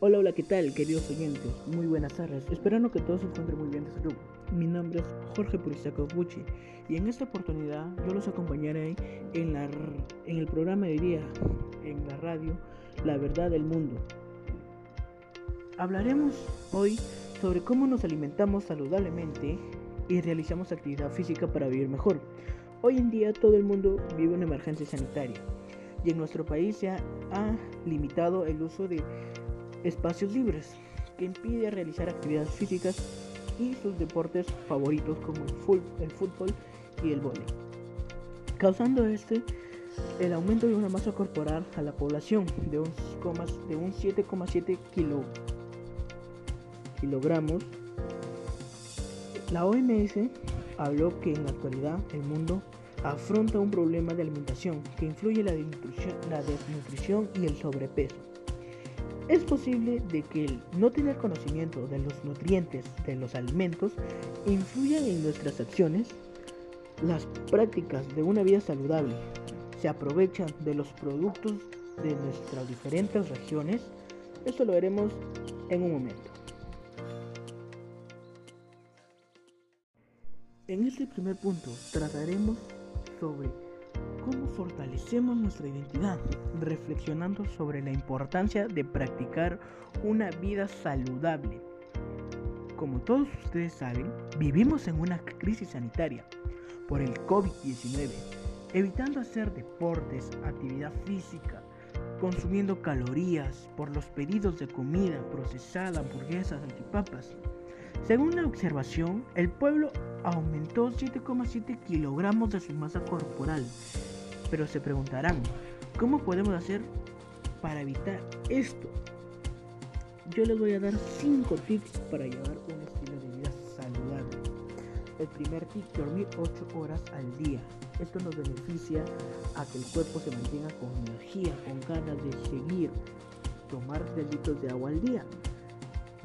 Hola, hola, ¿qué tal, queridos oyentes? Muy buenas tardes. Esperando que todos se encuentren muy bien de salud. Mi nombre es Jorge Purisaco Bucci y en esta oportunidad yo los acompañaré en, la, en el programa de día, en la radio, La Verdad del Mundo. Hablaremos hoy sobre cómo nos alimentamos saludablemente y realizamos actividad física para vivir mejor. Hoy en día todo el mundo vive una emergencia sanitaria y en nuestro país se ha limitado el uso de espacios libres que impide realizar actividades físicas y sus deportes favoritos como el, fútbol y el vóley, causando este el aumento de una masa corporal a la población de un, de un 7,7 kilogramos. La OMS habló que en la actualidad el mundo afronta un problema de alimentación que influye la desnutrición y el sobrepeso. Es posible de que el no tener conocimiento de los nutrientes de los alimentos influyan en nuestras acciones. Las prácticas de una vida saludable se aprovechan de los productos de nuestras diferentes regiones. Esto lo veremos en un momento. En este primer punto trataremos sobre fortalecemos nuestra identidad, reflexionando sobre la importancia de practicar una vida saludable. Como todos ustedes saben, vivimos en una crisis sanitaria por el COVID-19, evitando hacer deportes, actividad física, consumiendo calorías por los pedidos de comida procesada, hamburguesas, antipapas. Según la observación, el pueblo aumentó 7,7 kilogramos de su masa corporal. Pero se preguntarán, ¿cómo podemos hacer para evitar esto? Yo les voy a dar 5 tips para llevar un estilo de vida saludable. El primer tip, dormir 8 horas al día. Esto nos beneficia a que el cuerpo se mantenga con energía, con ganas de seguir. Tomar 3 litros de agua al día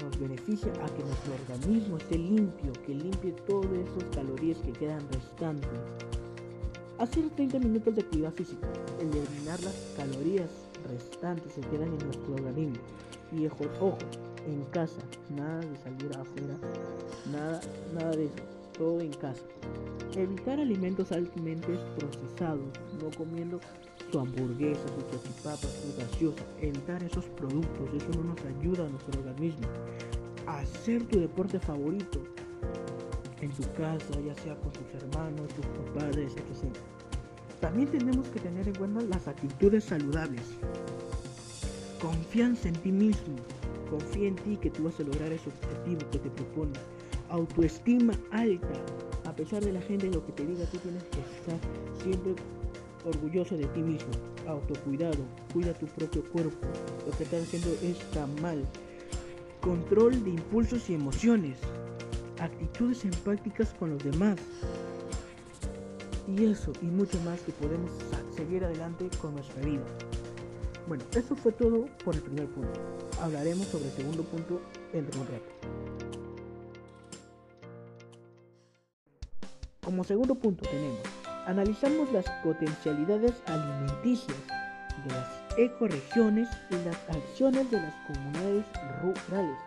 nos beneficia a que nuestro organismo esté limpio, que limpie todas esas calorías que quedan restantes. Hacer 30 minutos de actividad física, eliminar las calorías restantes que quedan en nuestro organismo. Y ojo, en casa, nada de salir afuera, nada, nada de eso, todo en casa. Evitar alimentos altamente procesados, no comiendo su hamburguesa, su chachipapa, su gaseosa, evitar esos productos, eso no nos ayuda a nuestro organismo. Hacer tu deporte favorito en tu casa, ya sea con tus hermanos, tus padres, etc. También tenemos que tener en cuenta las actitudes saludables. Confianza en ti mismo. Confía en ti que tú vas a lograr ese objetivo que te propones. Autoestima alta. A pesar de la gente lo que te diga, tú tienes que estar siempre orgulloso de ti mismo. Autocuidado, cuida tu propio cuerpo. Lo que estás haciendo está mal. Control de impulsos y emociones. Actitudes empáticas con los demás. Y eso y mucho más que podemos seguir adelante con nuestra vida. Bueno, eso fue todo por el primer punto. Hablaremos sobre el segundo punto dentro de un rato. Como segundo punto tenemos analizamos las potencialidades alimenticias de las ecoregiones y las acciones de las comunidades rurales.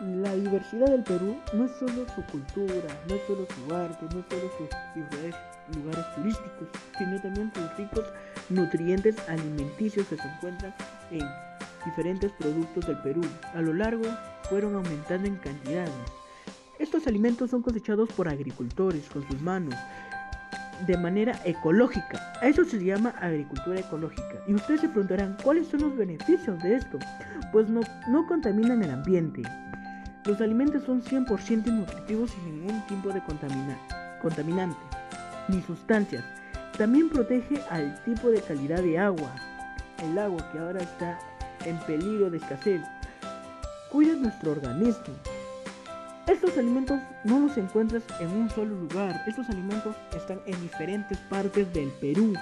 La diversidad del Perú no es solo su cultura, no es solo su arte, no es solo sus lugares, turísticos, sino también sus ricos nutrientes alimenticios que se encuentran en diferentes productos del Perú. A lo largo fueron aumentando en cantidades. Estos alimentos son cosechados por agricultores con sus manos, de manera ecológica. A eso se llama agricultura ecológica. Y ustedes se preguntarán, ¿cuáles son los beneficios de esto? Pues no, no contaminan el ambiente. Los alimentos son 100% nutritivos sin ningún tipo de contaminante ni sustancias. También protege al tipo de calidad de agua. El agua que ahora está en peligro de escasez. Cuida nuestro organismo estos alimentos no los encuentras en un solo lugar. Estos alimentos están en diferentes partes del Perú,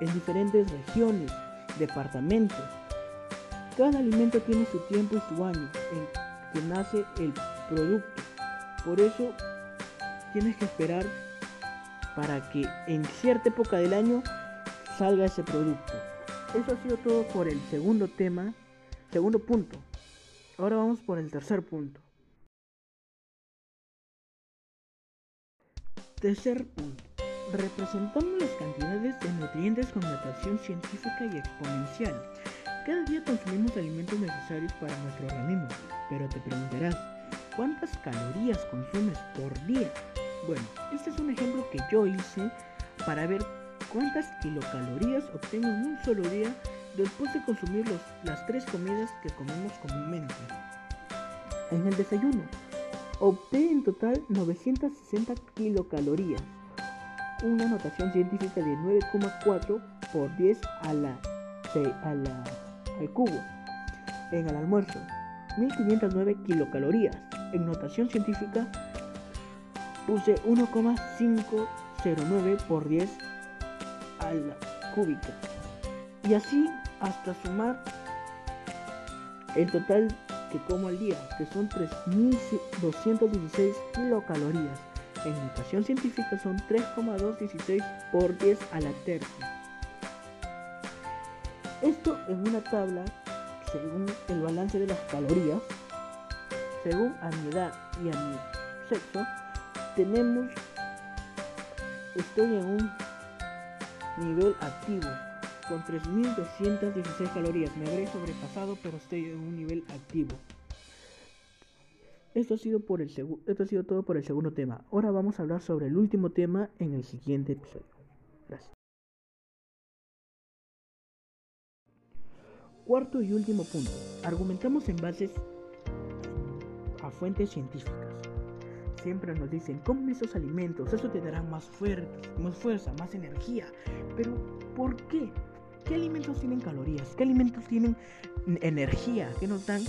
en diferentes regiones, departamentos. Cada alimento tiene su tiempo y su año nace el producto. Por eso tienes que esperar para que en cierta época del año salga ese producto. Eso ha sido todo por el segundo tema Segundo punto. Ahora vamos por el tercer punto. Tercer punto. Representamos las cantidades de nutrientes con notación científica y exponencial. Cada día consumimos alimentos necesarios para nuestro organismo, pero te preguntarás, ¿cuántas calorías consumes por día? Bueno, este es un ejemplo que yo hice para ver cuántas kilocalorías obtengo en un solo día después de consumir las tres comidas que comemos comúnmente. En el desayuno, opté en total 960 kilocalorías, una notación científica de 9,4 por 10 a la, a la, al cubo. En el almuerzo, 1509 kilocalorías, en notación científica puse 1,509 por 10 a la cúbica. Y así hasta sumar el total que como al día, que son 3.216 kilocalorías. En notación científica son 3,216 por 10 a la tercia. Esto en una tabla según el balance de las calorías, según a mi edad y a mi sexo, tenemos, estoy en un nivel activo con 3.216 calorías. Me habré sobrepasado, pero estoy en un nivel activo. Esto ha, sido por el esto ha sido todo por el segundo tema. Ahora vamos a hablar sobre el último tema en el siguiente episodio. Gracias. Cuarto y último punto. Argumentamos en bases a fuentes científicas. Siempre nos dicen, come esos alimentos, eso te dará más, más fuerza, más energía. Pero, ¿por qué? ¿Qué alimentos tienen calorías? ¿Qué alimentos tienen energía? ¿Qué nos dan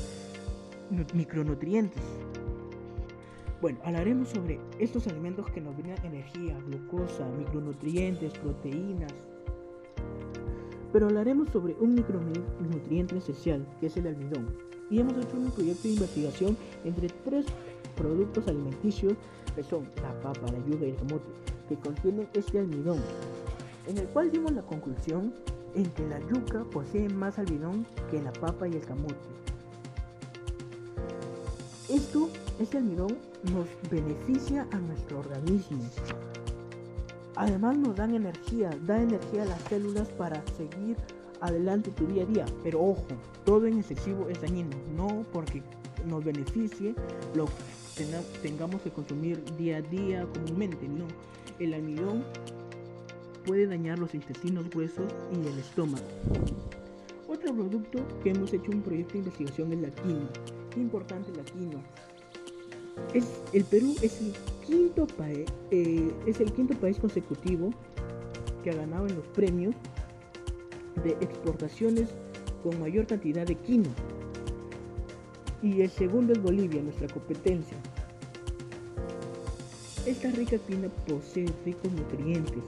micronutrientes? Bueno, hablaremos sobre estos alimentos que nos brindan energía, glucosa, micronutrientes, proteínas. Pero hablaremos sobre un micronutriente esencial, que es el almidón. Y hemos hecho un proyecto de investigación entre tres productos alimenticios que son la papa, la yuca y el camote, que contienen este almidón, en el cual dimos la conclusión en que la yuca posee más almidón que la papa y el camote. Esto, este almidón nos beneficia a nuestro organismo. Además nos dan energía, da energía a las células para seguir adelante tu día a día. Pero ojo, todo en excesivo es dañino, no porque nos beneficie lo tengamos que consumir día a día comúnmente, no. El almidón puede dañar los intestinos gruesos y el estómago. Otro producto que hemos hecho un proyecto de investigación es la quinoa. Qué importante la quinoa. El Perú es el eh, es el quinto país consecutivo que ha ganado en los premios de exportaciones con mayor cantidad de quinoa. Y el segundo es Bolivia, nuestra competencia. Esta rica quinoa posee ricos nutrientes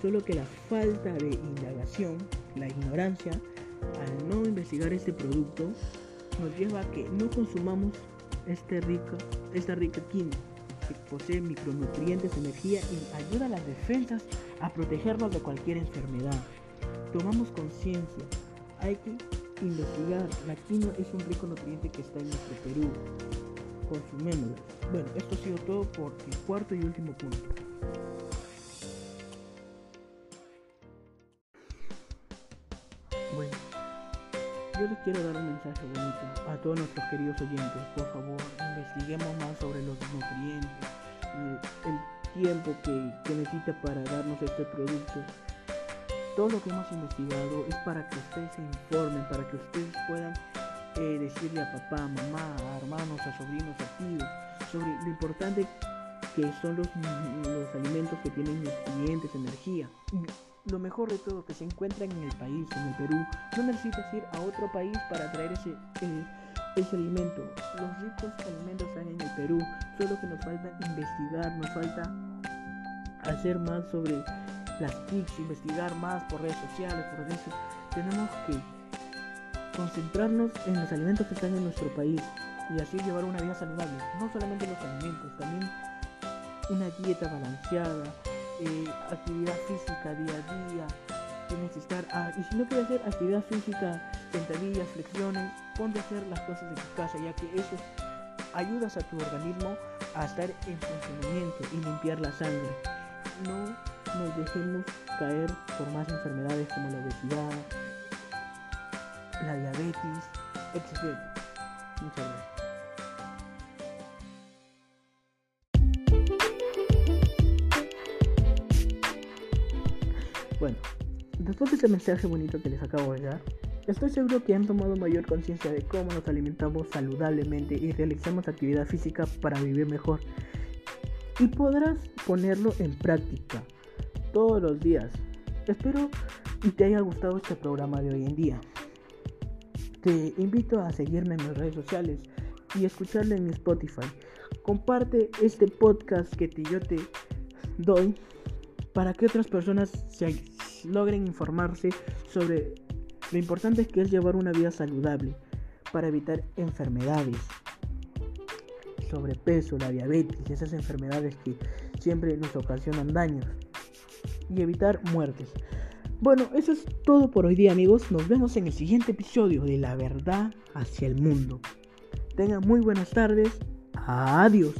solo que la falta de indagación, la ignorancia, al no investigar este producto, nos lleva a que no consumamos este esta rica química posee micronutrientes, energía y ayuda a las defensas a protegernos de cualquier enfermedad. Tomamos conciencia, hay que investigar, la quinoa es un rico nutriente que está en nuestro Perú. Consumémoslo. Bueno, esto ha sido todo por el cuarto y último punto. Yo les quiero dar un mensaje bonito a todos nuestros queridos oyentes. Por favor, investiguemos más sobre los nutrientes, el, tiempo que, necesita para darnos este producto. Todo lo que hemos investigado es para que ustedes se informen, para que ustedes puedan eh, decirle a papá, mamá, a hermanos, a sobrinos, a tíos, sobre lo importante que son los, los alimentos que tienen nutrientes, energía lo mejor de todo que se encuentran en el país, en el Perú. No necesitas ir a otro país para traer ese, eh, ese alimento. Los ricos alimentos están en el Perú, solo que nos falta investigar, nos falta hacer más sobre las TICs, investigar más por redes sociales, por eso tenemos que concentrarnos en los alimentos que están en nuestro país y así llevar una vida saludable. No solamente los alimentos, también una dieta balanceada, eh, actividad física día a día, tienes que estar, ah, y si no quieres hacer actividad física sentadillas, flexiones, ponte a hacer las cosas de tu casa, ya que eso ayudas a tu organismo a estar en funcionamiento y limpiar la sangre. No nos dejemos caer por más enfermedades como la obesidad, la diabetes, etc. Muchas gracias. Bueno, después de este mensaje bonito que les acabo de dar, estoy seguro que han tomado mayor conciencia de cómo nos alimentamos saludablemente y realizamos actividad física para vivir mejor. Y podrás ponerlo en práctica todos los días. Espero y te haya gustado este programa de hoy en día. Te invito a seguirme en mis redes sociales y escucharlo en mi Spotify. Comparte este podcast que yo te doy para que otras personas se logren informarse sobre lo importante que es llevar una vida saludable para evitar enfermedades, sobrepeso, la diabetes, esas enfermedades que siempre nos ocasionan daños y evitar muertes. Bueno, eso es todo por hoy día amigos. Nos vemos en el siguiente episodio de La verdad hacia el mundo. Tengan muy buenas tardes. Adiós.